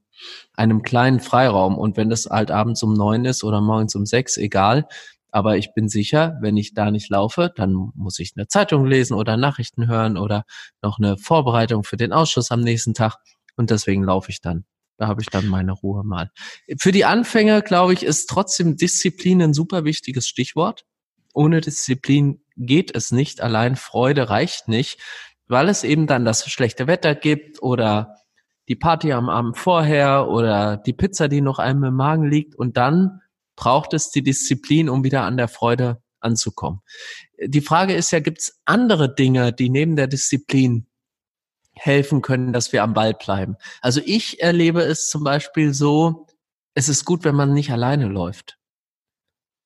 einem kleinen Freiraum. Und wenn das halt abends um neun ist oder morgens um sechs, egal. Aber ich bin sicher, wenn ich da nicht laufe, dann muss ich eine Zeitung lesen oder Nachrichten hören oder noch eine Vorbereitung für den Ausschuss am nächsten Tag. Und deswegen laufe ich dann. Da habe ich dann meine Ruhe mal. Für die Anfänger, glaube ich, ist trotzdem Disziplin ein super wichtiges Stichwort. Ohne Disziplin geht es nicht. Allein Freude reicht nicht, weil es eben dann das schlechte Wetter gibt oder die Party am Abend vorher oder die Pizza, die noch einem im Magen liegt. Und dann braucht es die Disziplin, um wieder an der Freude anzukommen. Die Frage ist ja, gibt es andere Dinge, die neben der Disziplin helfen können, dass wir am Ball bleiben? Also ich erlebe es zum Beispiel so, es ist gut, wenn man nicht alleine läuft.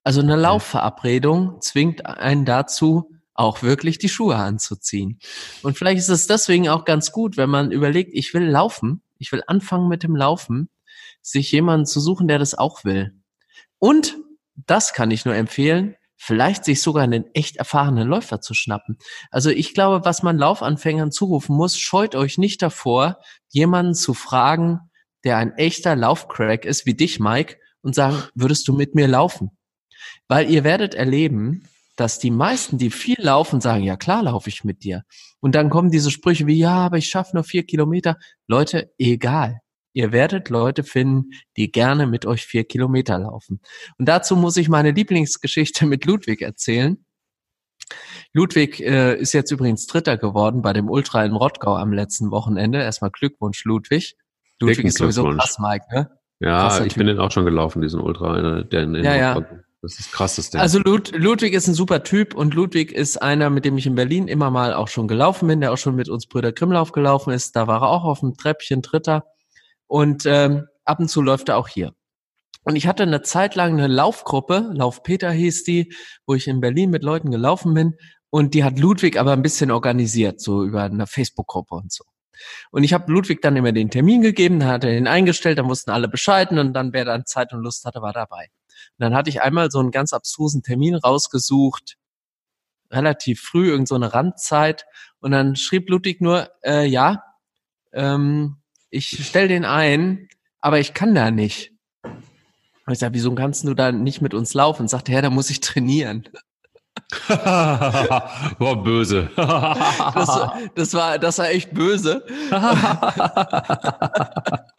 Also eine Laufverabredung zwingt einen dazu, auch wirklich die Schuhe anzuziehen. Und vielleicht ist es deswegen auch ganz gut, wenn man überlegt, ich will laufen, ich will anfangen mit dem Laufen, sich jemanden zu suchen, der das auch will. Und das kann ich nur empfehlen, vielleicht sich sogar einen echt erfahrenen Läufer zu schnappen. Also ich glaube, was man Laufanfängern zurufen muss, scheut euch nicht davor, jemanden zu fragen, der ein echter Laufcrack ist, wie dich, Mike, und sagen, würdest du mit mir laufen? Weil ihr werdet erleben, dass die meisten, die viel laufen, sagen, ja klar laufe ich mit dir. Und dann kommen diese Sprüche wie, ja, aber ich schaffe nur vier Kilometer. Leute, egal. Ihr werdet Leute finden, die gerne mit euch vier Kilometer laufen. Und dazu muss ich meine Lieblingsgeschichte mit Ludwig erzählen. Ludwig äh, ist jetzt übrigens Dritter geworden bei dem Ultra in Rottgau am letzten Wochenende. Erstmal Glückwunsch, Ludwig. Ludwig ist sowieso krass, Mike, ne? Ja, ich bin den auch schon gelaufen, diesen Ultra, der in, in ja, Rottgau. Ja. Das ist krasses Ding. Also Lud Ludwig ist ein super Typ und Ludwig ist einer, mit dem ich in Berlin immer mal auch schon gelaufen bin, der auch schon mit uns Brüder Grimmlauf gelaufen ist. Da war er auch auf dem Treppchen Dritter und ähm, ab und zu läuft er auch hier. Und ich hatte eine Zeit lang eine Laufgruppe, Lauf Peter hieß die, wo ich in Berlin mit Leuten gelaufen bin und die hat Ludwig aber ein bisschen organisiert, so über eine Facebook-Gruppe und so. Und ich habe Ludwig dann immer den Termin gegeben, dann hat er ihn eingestellt, dann mussten alle bescheiden und dann, wer dann Zeit und Lust hatte, war dabei. Und dann hatte ich einmal so einen ganz abstrusen Termin rausgesucht, relativ früh, irgend so eine Randzeit. Und dann schrieb Ludwig nur, äh, ja, ähm, ich stell den ein, aber ich kann da nicht. Und ich sage, wieso kannst du da nicht mit uns laufen? Und sagte, ja, da muss ich trainieren. war böse. das, das, war, das war echt böse.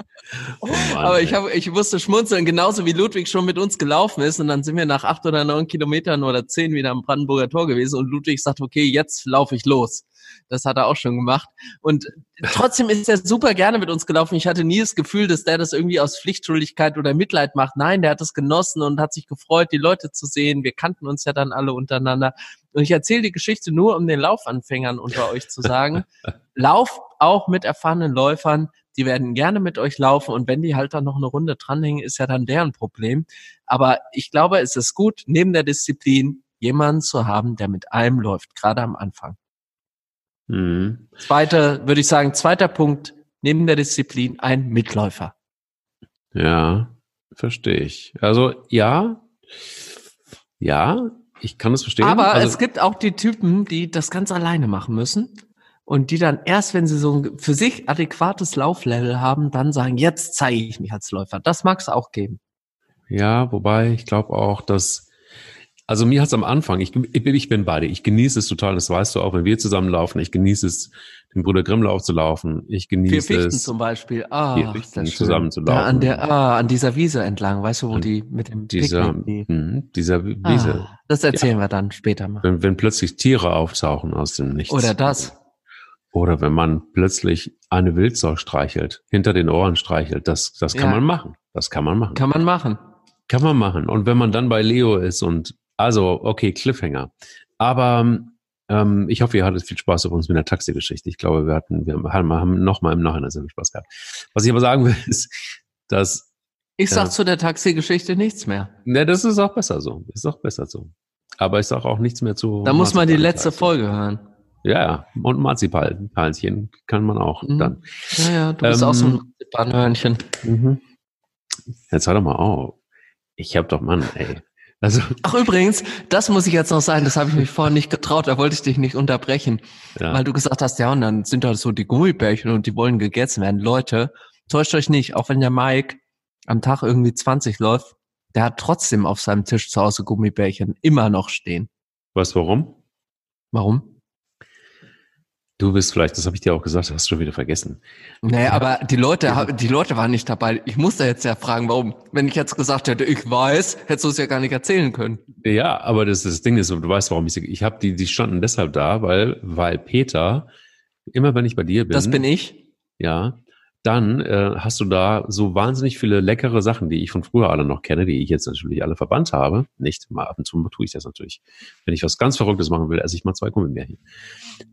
Oh Mann, Aber ich, hab, ich musste schmunzeln, genauso wie Ludwig schon mit uns gelaufen ist. Und dann sind wir nach acht oder neun Kilometern oder zehn wieder am Brandenburger Tor gewesen. Und Ludwig sagt, okay, jetzt laufe ich los. Das hat er auch schon gemacht. Und trotzdem ist er super gerne mit uns gelaufen. Ich hatte nie das Gefühl, dass der das irgendwie aus Pflichtschuldigkeit oder Mitleid macht. Nein, der hat es genossen und hat sich gefreut, die Leute zu sehen. Wir kannten uns ja dann alle untereinander. Und ich erzähle die Geschichte nur, um den Laufanfängern unter euch zu sagen, lauf auch mit erfahrenen Läufern die werden gerne mit euch laufen und wenn die halt dann noch eine Runde dranhängen, ist ja dann deren Problem. Aber ich glaube, es ist gut, neben der Disziplin jemanden zu haben, der mit einem läuft, gerade am Anfang. Mhm. Zweiter, würde ich sagen, zweiter Punkt, neben der Disziplin ein Mitläufer. Ja, verstehe ich. Also ja, ja, ich kann es verstehen. Aber also, es gibt auch die Typen, die das ganz alleine machen müssen und die dann erst, wenn sie so ein für sich adäquates Lauflevel haben, dann sagen, jetzt zeige ich mich als Läufer. Das mag es auch geben. Ja, wobei ich glaube auch, dass, also mir hat es am Anfang, ich, ich bin beide, ich genieße es total, das weißt du auch, wenn wir zusammen laufen, ich genieße es, den Bruder Grimmlauf zu laufen, ich genieße Vier Fichten es. zum Beispiel, ah, vier Fichten zusammen zu laufen. Ja, an der, ah, an dieser Wiese entlang, weißt du, wo die mit dem dieser, Picknick, die, mh, dieser Wiese. Ah, das erzählen ja. wir dann später mal. Wenn, wenn plötzlich Tiere auftauchen aus dem Nichts. Oder das. Oder wenn man plötzlich eine Wildsau streichelt, hinter den Ohren streichelt, das, das kann ja. man machen. Das kann man machen. Kann man machen. Kann man machen. Und wenn man dann bei Leo ist und, also, okay, Cliffhanger. Aber Ähm, ich hoffe, ihr hattet viel Spaß auf uns mit der Taxi-Geschichte. Ich glaube, wir hatten, wir haben, haben noch mal im Nachhinein sehr viel Spaß gehabt. Was ich aber sagen will, ist, dass ich sag ja. zu der Taxi-Geschichte nichts mehr. Ne, das ist auch besser so. Ist auch besser so. Aber ich sag auch nichts mehr zu. Da muss man die letzte Folge hören. Ja, und Marzipanhörnchen kann man auch mhm. dann. Ja, ja, du bist ähm, auch so ein ähm, Marzipanhörnchen. Mhm. Jetzt hör doch mal auf. Ich hab doch, Mann, ey. Also. Ach übrigens, das muss ich jetzt noch sagen, das habe ich mich vorhin nicht getraut, da wollte ich dich nicht unterbrechen. Ja. Weil du gesagt hast, ja, und dann sind da so die Gummibärchen und die wollen gegessen werden. Leute, täuscht euch nicht, auch wenn der Mike am Tag irgendwie 20 läuft, der hat trotzdem auf seinem Tisch zu Hause Gummibärchen immer noch stehen. Weißt du warum? Warum? Du bist vielleicht, das habe ich dir auch gesagt, hast du schon wieder vergessen. Naja, aber die Leute, die Leute waren nicht dabei. Ich musste jetzt ja fragen, warum. Wenn ich jetzt gesagt hätte, ich weiß, hättest du es ja gar nicht erzählen können. Ja, aber das, das Ding ist, du weißt, warum ich ich habe die, die standen deshalb da, weil, weil Peter, immer wenn ich bei dir bin. Das bin ich. Ja, dann äh, hast du da so wahnsinnig viele leckere Sachen, die ich von früher alle noch kenne, die ich jetzt natürlich alle verbannt habe. Nicht, mal ab und zu tue ich das natürlich. Wenn ich was ganz Verrücktes machen will, esse ich mal zwei Gummibärchen.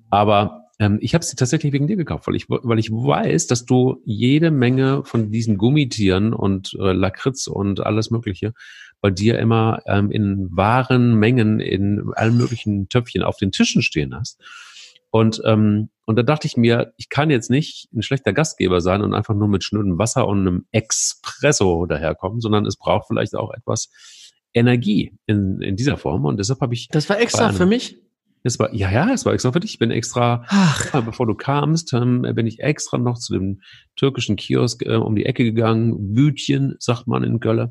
Aber ähm, ich habe sie tatsächlich wegen dir gekauft, weil ich, weil ich weiß, dass du jede Menge von diesen Gummitieren und äh, Lakritz und alles Mögliche bei dir immer ähm, in wahren Mengen in allen möglichen Töpfchen auf den Tischen stehen hast. Und, ähm, und da dachte ich mir, ich kann jetzt nicht ein schlechter Gastgeber sein und einfach nur mit schnödem Wasser und einem Espresso daherkommen, sondern es braucht vielleicht auch etwas Energie in, in dieser Form. Und deshalb habe ich. Das war extra für mich? Es war, ja, ja, es war extra für dich. Ich bin extra, Ach. bevor du kamst, ähm, bin ich extra noch zu dem türkischen Kiosk äh, um die Ecke gegangen. Wütchen, sagt man in Gölle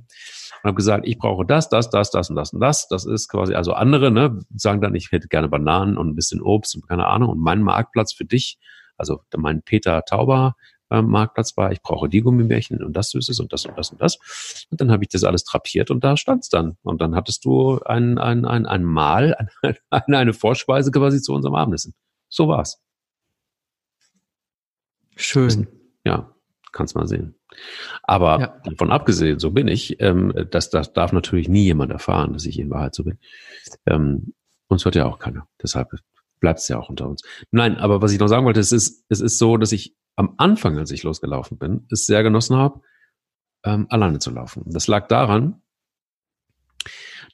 und habe gesagt, ich brauche das, das, das, das und das und das. Das ist quasi, also andere, ne, sagen dann, ich hätte gerne Bananen und ein bisschen Obst und keine Ahnung. Und mein Marktplatz für dich, also mein Peter Tauber äh, Marktplatz war, ich brauche die Gummibärchen und das Süßes und das und das und das. Und dann habe ich das alles trapiert und da stand's dann. Und dann hattest du ein, ein, ein, ein Mahl, eine, eine Vorspeise quasi zu unserem Abendessen. So war's. Schön. Ja, kannst mal sehen. Aber ja. davon abgesehen, so bin ich, ähm, das, das darf natürlich nie jemand erfahren, dass ich in Wahrheit so bin. Ähm, uns hört ja auch keiner. Deshalb bleibt es ja auch unter uns. Nein, aber was ich noch sagen wollte, es ist, es ist so, dass ich am Anfang, als ich losgelaufen bin, es sehr genossen habe, ähm, alleine zu laufen. Das lag daran,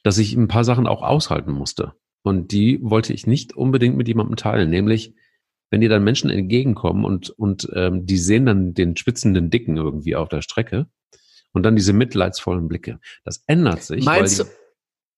dass ich ein paar Sachen auch aushalten musste. Und die wollte ich nicht unbedingt mit jemandem teilen, nämlich wenn dir dann Menschen entgegenkommen und, und ähm, die sehen dann den spitzenden Dicken irgendwie auf der Strecke und dann diese mitleidsvollen Blicke. Das ändert sich. Meinst, die,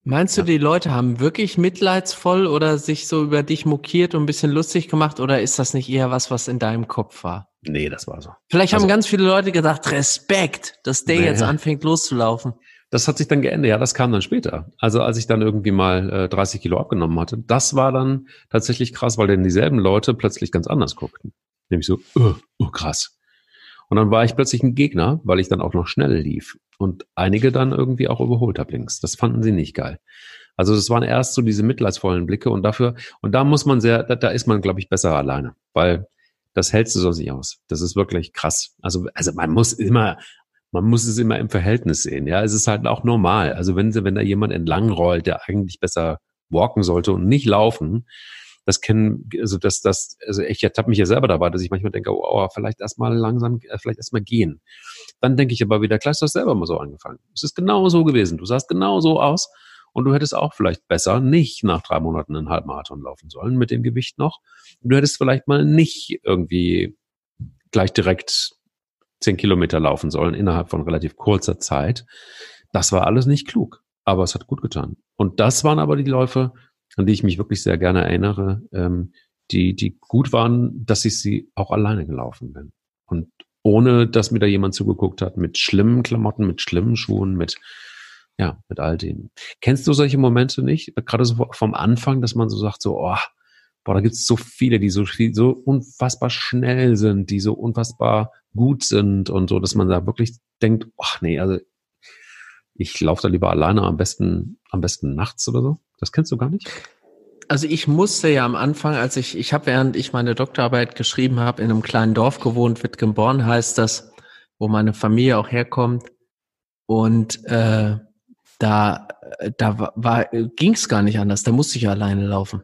meinst du, die Leute haben wirklich mitleidsvoll oder sich so über dich mokiert und ein bisschen lustig gemacht oder ist das nicht eher was, was in deinem Kopf war? Nee, das war so. Vielleicht also, haben ganz viele Leute gedacht, Respekt, dass der nee, jetzt anfängt loszulaufen. Das hat sich dann geändert, ja, das kam dann später. Also als ich dann irgendwie mal äh, 30 Kilo abgenommen hatte, das war dann tatsächlich krass, weil dann dieselben Leute plötzlich ganz anders guckten. Nämlich so, oh, oh krass. Und dann war ich plötzlich ein Gegner, weil ich dann auch noch schnell lief und einige dann irgendwie auch überholt habe links. Das fanden sie nicht geil. Also das waren erst so diese mitleidsvollen Blicke und dafür, und da muss man sehr, da, da ist man, glaube ich, besser alleine, weil das hältst du so nicht aus. Das ist wirklich krass. Also, also man muss immer man muss es immer im Verhältnis sehen. Ja, es ist halt auch normal. Also wenn, wenn da jemand entlang rollt, der eigentlich besser walken sollte und nicht laufen, das kennen, also das, das, also ich ertappe mich ja selber dabei, dass ich manchmal denke, oh, oh vielleicht erstmal langsam, äh, vielleicht erstmal gehen. Dann denke ich aber wieder, hast du selber mal so angefangen. Es ist genau so gewesen. Du sahst genau so aus und du hättest auch vielleicht besser nicht nach drei Monaten einen Halbmarathon laufen sollen mit dem Gewicht noch. Du hättest vielleicht mal nicht irgendwie gleich direkt zehn Kilometer laufen sollen innerhalb von relativ kurzer Zeit. Das war alles nicht klug, aber es hat gut getan. Und das waren aber die Läufe, an die ich mich wirklich sehr gerne erinnere, ähm, die, die gut waren, dass ich sie auch alleine gelaufen bin. Und ohne, dass mir da jemand zugeguckt hat, mit schlimmen Klamotten, mit schlimmen Schuhen, mit, ja, mit all dem. Kennst du solche Momente nicht? Gerade so vom Anfang, dass man so sagt, so, oh, boah, da gibt es so viele, die so, so unfassbar schnell sind, die so unfassbar gut sind und so, dass man da wirklich denkt, ach nee, also ich laufe da lieber alleine, am besten, am besten nachts oder so. Das kennst du gar nicht? Also ich musste ja am Anfang, als ich, ich habe während ich meine Doktorarbeit geschrieben habe, in einem kleinen Dorf gewohnt, Wittgenborn heißt das, wo meine Familie auch herkommt. Und äh, da, da war, ging es gar nicht anders. Da musste ich alleine laufen.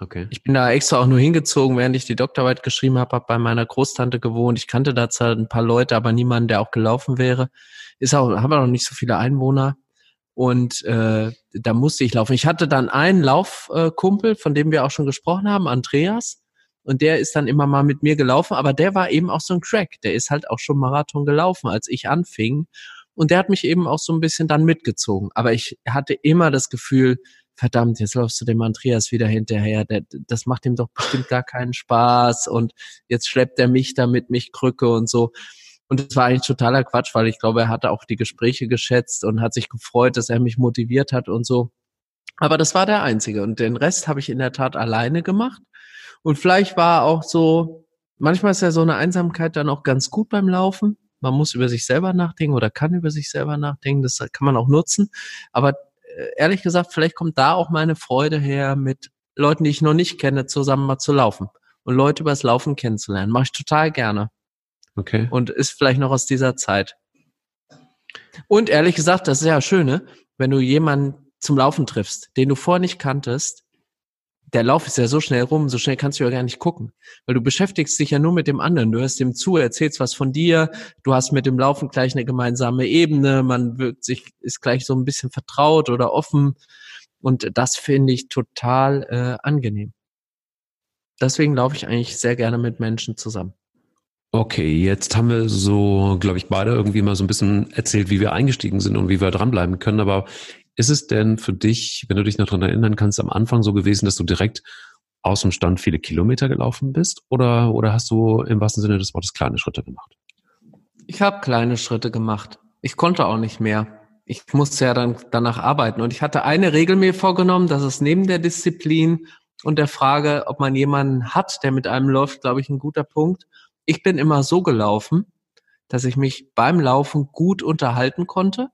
Okay. Ich bin da extra auch nur hingezogen, während ich die Doktorarbeit geschrieben habe, habe bei meiner Großtante gewohnt. Ich kannte da zwar ein paar Leute, aber niemanden, der auch gelaufen wäre. Ist auch, haben wir noch nicht so viele Einwohner. Und äh, da musste ich laufen. Ich hatte dann einen Laufkumpel, von dem wir auch schon gesprochen haben, Andreas. Und der ist dann immer mal mit mir gelaufen, aber der war eben auch so ein Crack. Der ist halt auch schon Marathon gelaufen, als ich anfing. Und der hat mich eben auch so ein bisschen dann mitgezogen. Aber ich hatte immer das Gefühl, verdammt, jetzt läufst du dem Andreas wieder hinterher, der, das macht ihm doch bestimmt gar keinen Spaß und jetzt schleppt er mich da mit mich Krücke und so. Und das war eigentlich totaler Quatsch, weil ich glaube, er hatte auch die Gespräche geschätzt und hat sich gefreut, dass er mich motiviert hat und so. Aber das war der einzige. Und den Rest habe ich in der Tat alleine gemacht. Und vielleicht war auch so, manchmal ist ja so eine Einsamkeit dann auch ganz gut beim Laufen. Man muss über sich selber nachdenken oder kann über sich selber nachdenken. Das kann man auch nutzen. Aber äh, ehrlich gesagt, vielleicht kommt da auch meine Freude her, mit Leuten, die ich noch nicht kenne, zusammen mal zu laufen und Leute übers Laufen kennenzulernen. Mache ich total gerne. Okay. Und ist vielleicht noch aus dieser Zeit. Und ehrlich gesagt, das ist ja schön, ne? wenn du jemanden zum Laufen triffst, den du vorher nicht kanntest, der Lauf ist ja so schnell rum, so schnell kannst du ja gar nicht gucken, weil du beschäftigst dich ja nur mit dem anderen. Du hörst dem zu, erzählst was von dir, du hast mit dem Laufen gleich eine gemeinsame Ebene, man wirkt sich, ist gleich so ein bisschen vertraut oder offen und das finde ich total äh, angenehm. Deswegen laufe ich eigentlich sehr gerne mit Menschen zusammen. Okay, jetzt haben wir so, glaube ich, beide irgendwie mal so ein bisschen erzählt, wie wir eingestiegen sind und wie wir dranbleiben können. Aber ist es denn für dich, wenn du dich noch daran erinnern kannst, am Anfang so gewesen, dass du direkt aus dem Stand viele Kilometer gelaufen bist? Oder, oder hast du im wahrsten Sinne des Wortes kleine Schritte gemacht? Ich habe kleine Schritte gemacht. Ich konnte auch nicht mehr. Ich musste ja dann danach arbeiten. Und ich hatte eine Regel mir vorgenommen, dass es neben der Disziplin und der Frage, ob man jemanden hat, der mit einem läuft, glaube ich, ein guter Punkt. Ich bin immer so gelaufen, dass ich mich beim Laufen gut unterhalten konnte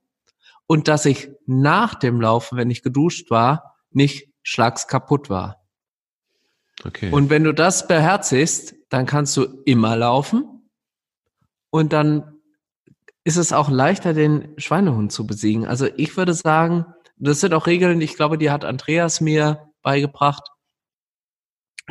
und dass ich nach dem Laufen, wenn ich geduscht war, nicht schlags kaputt war. Okay. Und wenn du das beherzigst, dann kannst du immer laufen und dann ist es auch leichter, den Schweinehund zu besiegen. Also ich würde sagen, das sind auch Regeln, ich glaube, die hat Andreas mir beigebracht,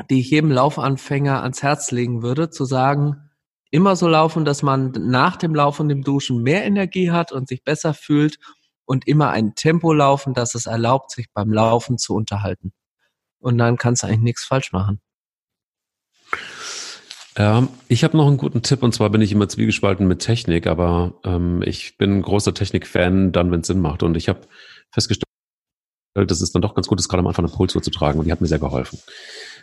die ich jedem Laufanfänger ans Herz legen würde, zu sagen, immer so laufen, dass man nach dem Laufen und dem Duschen mehr Energie hat und sich besser fühlt und immer ein Tempo laufen, das es erlaubt, sich beim Laufen zu unterhalten. Und dann kannst du eigentlich nichts falsch machen. Ja, ich habe noch einen guten Tipp und zwar bin ich immer zwiegespalten mit Technik, aber ähm, ich bin ein großer Technik-Fan, dann wenn es Sinn macht. Und ich habe festgestellt, dass es dann doch ganz gut ist, gerade am Anfang eine Pulsuhr zu tragen und die hat mir sehr geholfen.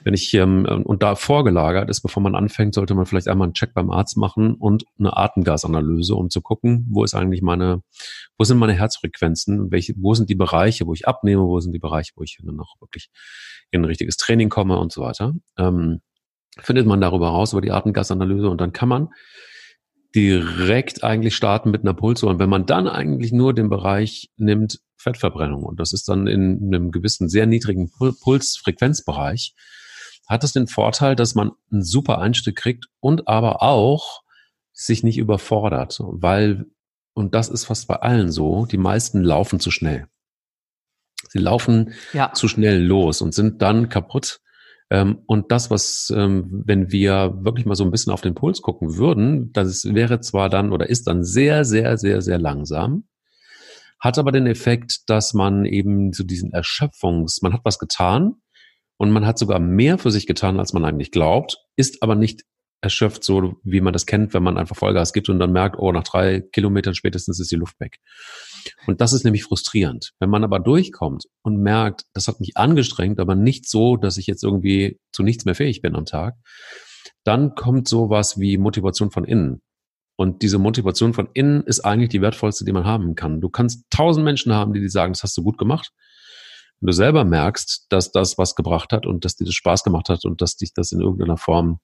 Wenn ich ähm, und da vorgelagert ist, bevor man anfängt, sollte man vielleicht einmal einen Check beim Arzt machen und eine Atemgasanalyse, um zu gucken, wo ist eigentlich meine, wo sind meine Herzfrequenzen, welche, wo sind die Bereiche, wo ich abnehme, wo sind die Bereiche, wo ich dann auch wirklich in ein richtiges Training komme und so weiter. Ähm, findet man darüber raus über die Atemgasanalyse und dann kann man direkt eigentlich starten mit einer Pulsuhr. Und wenn man dann eigentlich nur den Bereich nimmt, Fettverbrennung, und das ist dann in einem gewissen sehr niedrigen Pulsfrequenzbereich, hat es den Vorteil, dass man einen super Einstieg kriegt und aber auch sich nicht überfordert, weil, und das ist fast bei allen so, die meisten laufen zu schnell. Sie laufen ja. zu schnell los und sind dann kaputt. Ähm, und das, was, ähm, wenn wir wirklich mal so ein bisschen auf den Puls gucken würden, das wäre zwar dann oder ist dann sehr, sehr, sehr, sehr langsam, hat aber den Effekt, dass man eben zu so diesen Erschöpfungs, man hat was getan, und man hat sogar mehr für sich getan, als man eigentlich glaubt, ist aber nicht erschöpft, so wie man das kennt, wenn man einfach Vollgas gibt und dann merkt, oh, nach drei Kilometern spätestens ist die Luft weg. Und das ist nämlich frustrierend. Wenn man aber durchkommt und merkt, das hat mich angestrengt, aber nicht so, dass ich jetzt irgendwie zu nichts mehr fähig bin am Tag, dann kommt sowas wie Motivation von innen. Und diese Motivation von innen ist eigentlich die wertvollste, die man haben kann. Du kannst tausend Menschen haben, die dir sagen, das hast du gut gemacht. Wenn du selber merkst, dass das was gebracht hat und dass dir das Spaß gemacht hat und dass dich das in irgendeiner Form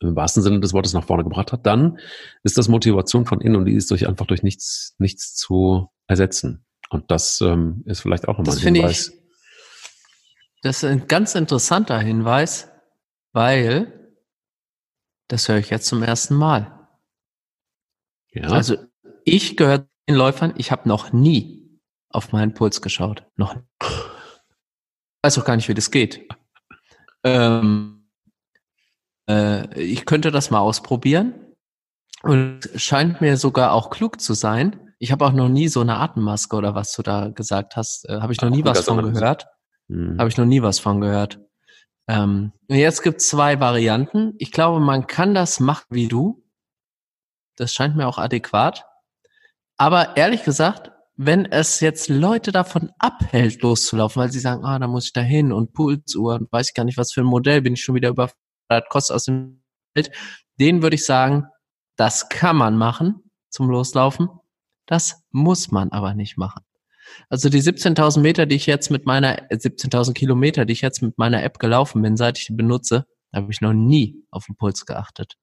im wahrsten Sinne des Wortes nach vorne gebracht hat, dann ist das Motivation von innen und die ist durch einfach durch nichts, nichts zu ersetzen. Und das ähm, ist vielleicht auch nochmal ein Hinweis. Ich, das ist ein ganz interessanter Hinweis, weil das höre ich jetzt zum ersten Mal. Ja. Also ich gehöre den Läufern, ich habe noch nie auf meinen Puls geschaut. Noch. Ich weiß auch gar nicht, wie das geht. Ähm, äh, ich könnte das mal ausprobieren. Und scheint mir sogar auch klug zu sein. Ich habe auch noch nie so eine Atemmaske oder was du da gesagt hast, äh, habe ich noch nie was von gehört. Hm. Habe ich noch nie was von gehört. Ähm, jetzt gibt es zwei Varianten. Ich glaube, man kann das machen wie du. Das scheint mir auch adäquat. Aber ehrlich gesagt, wenn es jetzt Leute davon abhält, loszulaufen, weil sie sagen, ah, da muss ich da hin und Pulsuhr und weiß ich gar nicht, was für ein Modell, bin ich schon wieder überfordert, kostet aus dem Welt, denen würde ich sagen, das kann man machen zum Loslaufen. Das muss man aber nicht machen. Also die 17.000 Meter, die ich jetzt mit meiner, 17.000 äh, Kilometer, die ich jetzt mit meiner App gelaufen bin, seit ich die benutze, habe ich noch nie auf den Puls geachtet.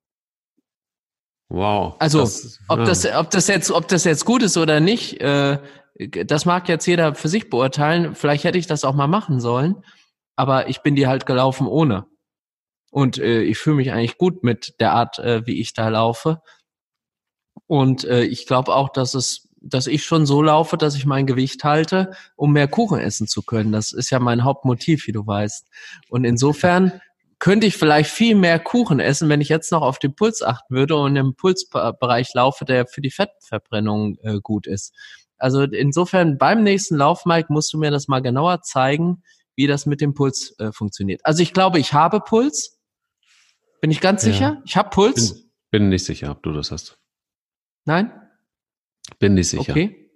Wow. Also, das, ob ja. das, ob das jetzt, ob das jetzt gut ist oder nicht, äh, das mag jetzt jeder für sich beurteilen. Vielleicht hätte ich das auch mal machen sollen, aber ich bin die halt gelaufen ohne. Und äh, ich fühle mich eigentlich gut mit der Art, äh, wie ich da laufe. Und äh, ich glaube auch, dass es, dass ich schon so laufe, dass ich mein Gewicht halte, um mehr Kuchen essen zu können. Das ist ja mein Hauptmotiv, wie du weißt. Und insofern könnte ich vielleicht viel mehr Kuchen essen, wenn ich jetzt noch auf den Puls achten würde und im Pulsbereich laufe, der für die Fettverbrennung äh, gut ist. Also insofern beim nächsten Lauf, Mike, musst du mir das mal genauer zeigen, wie das mit dem Puls äh, funktioniert. Also ich glaube, ich habe Puls. Bin ich ganz ja. sicher? Ich habe Puls. Bin, bin nicht sicher, ob du das hast. Nein? Bin nicht sicher. Okay.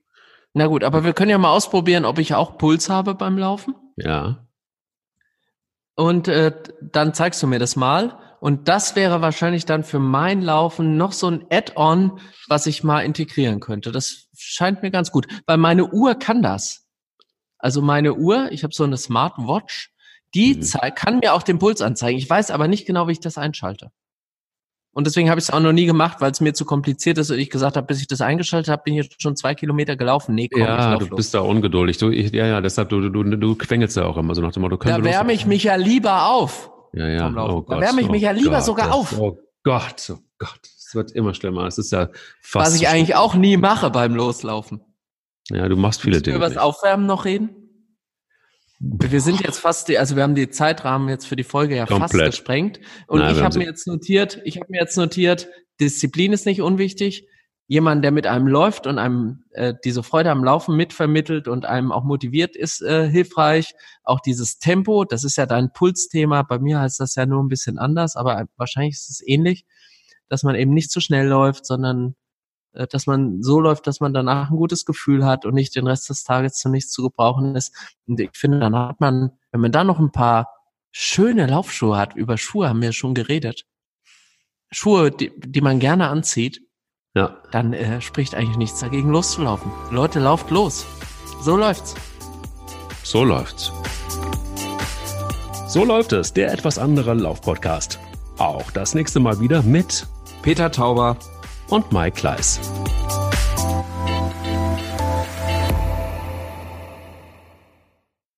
Na gut, aber wir können ja mal ausprobieren, ob ich auch Puls habe beim Laufen. Ja. Und äh, dann zeigst du mir das mal. Und das wäre wahrscheinlich dann für mein Laufen noch so ein Add-on, was ich mal integrieren könnte. Das scheint mir ganz gut, weil meine Uhr kann das. Also meine Uhr, ich habe so eine Smartwatch, die mhm. kann mir auch den Puls anzeigen. Ich weiß aber nicht genau, wie ich das einschalte. Und deswegen habe ich es auch noch nie gemacht, weil es mir zu kompliziert ist und ich gesagt habe, bis ich das eingeschaltet habe, bin ich jetzt schon zwei Kilometer gelaufen. Nee, komm, ja, du los. bist da ungeduldig. Du, ich, ja, ja, deshalb, du, du, du quengelst ja auch immer so nach dem Motto. Da wärme ich mich ja lieber auf. Ja, ja. Oh Gott, da wärme ich mich ja lieber Gott, sogar auf. Oh Gott, oh Gott. Es wird immer schlimmer. Es ist ja fast. Was ich eigentlich auch nie mache beim Loslaufen. Ja, du machst viele Dinge. Über das Aufwärmen noch reden? Wir sind jetzt fast, also wir haben die Zeitrahmen jetzt für die Folge ja Komplett. fast gesprengt. Und Nein, ich habe mir jetzt notiert, ich habe mir jetzt notiert, Disziplin ist nicht unwichtig. Jemand, der mit einem läuft und einem äh, diese Freude am Laufen mitvermittelt und einem auch motiviert, ist äh, hilfreich. Auch dieses Tempo, das ist ja dein Pulsthema. Bei mir heißt das ja nur ein bisschen anders, aber wahrscheinlich ist es ähnlich, dass man eben nicht zu schnell läuft, sondern dass man so läuft, dass man danach ein gutes Gefühl hat und nicht den Rest des Tages zu nichts zu gebrauchen ist. Und ich finde, dann hat man, wenn man da noch ein paar schöne Laufschuhe hat, über Schuhe haben wir schon geredet, Schuhe, die, die man gerne anzieht, ja. dann äh, spricht eigentlich nichts dagegen, loszulaufen. Leute, lauft los. So läuft's. So läuft's. So läuft es, der etwas andere Laufpodcast. Auch das nächste Mal wieder mit Peter Tauber und Mike Kleiss.